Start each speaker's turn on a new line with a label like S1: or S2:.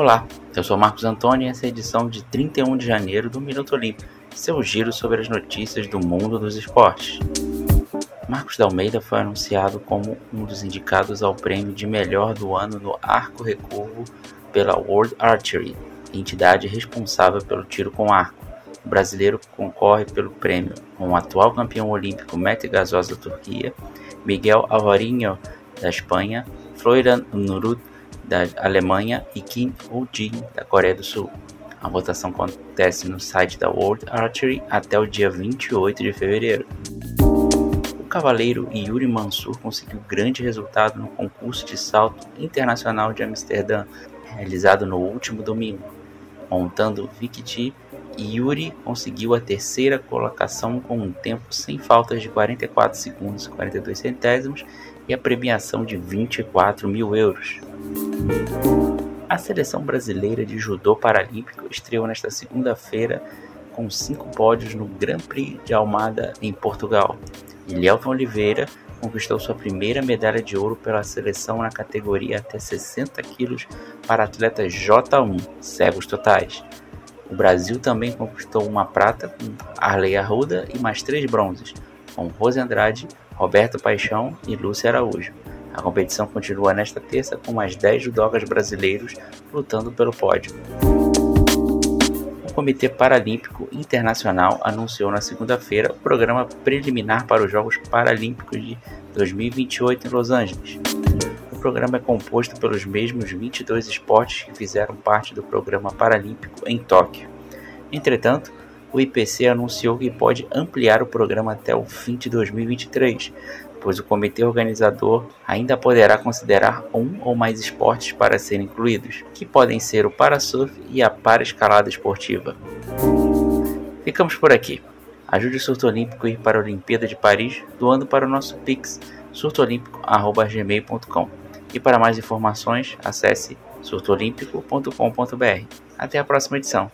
S1: Olá, eu sou Marcos Antônio e essa é a edição de 31 de janeiro do Minuto Olímpico, seu giro sobre as notícias do mundo dos esportes. Marcos da Almeida foi anunciado como um dos indicados ao prêmio de melhor do ano no arco recurvo pela World Archery, entidade responsável pelo tiro com arco. O brasileiro concorre pelo prêmio com o atual campeão olímpico Mete Gazoz da Turquia, Miguel Alvarinho da Espanha, Florian Nurut da Alemanha e Kim Woo-jin da Coreia do Sul. A votação acontece no site da World Archery até o dia 28 de fevereiro. O cavaleiro Yuri Mansur conseguiu grande resultado no concurso de salto internacional de Amsterdã, realizado no último domingo. Montando Vikti, Yuri conseguiu a terceira colocação com um tempo sem faltas de 44 segundos e 42 centésimos e a premiação de 24 mil euros. A seleção brasileira de judô paralímpico estreou nesta segunda-feira com cinco pódios no Grand Prix de Almada, em Portugal. E Oliveira conquistou sua primeira medalha de ouro pela seleção na categoria até 60 quilos para atletas J1, cegos totais. O Brasil também conquistou uma prata com Arley Arruda e mais três bronzes, com Rose Andrade, Roberto Paixão e Lúcia Araújo. A competição continua nesta terça com mais 10 judogas brasileiros lutando pelo pódio. O Comitê Paralímpico Internacional anunciou na segunda-feira o programa preliminar para os Jogos Paralímpicos de 2028 em Los Angeles. O programa é composto pelos mesmos 22 esportes que fizeram parte do programa paralímpico em Tóquio. Entretanto, o IPC anunciou que pode ampliar o programa até o fim de 2023, pois o comitê organizador ainda poderá considerar um ou mais esportes para serem incluídos, que podem ser o parasurf e a paraescalada esportiva. Ficamos por aqui. Ajude o Surto Olímpico a ir para a Olimpíada de Paris doando para o nosso Pix surtoolímpico.gmail.com e para mais informações acesse surtoolímpico.com.br. Até a próxima edição.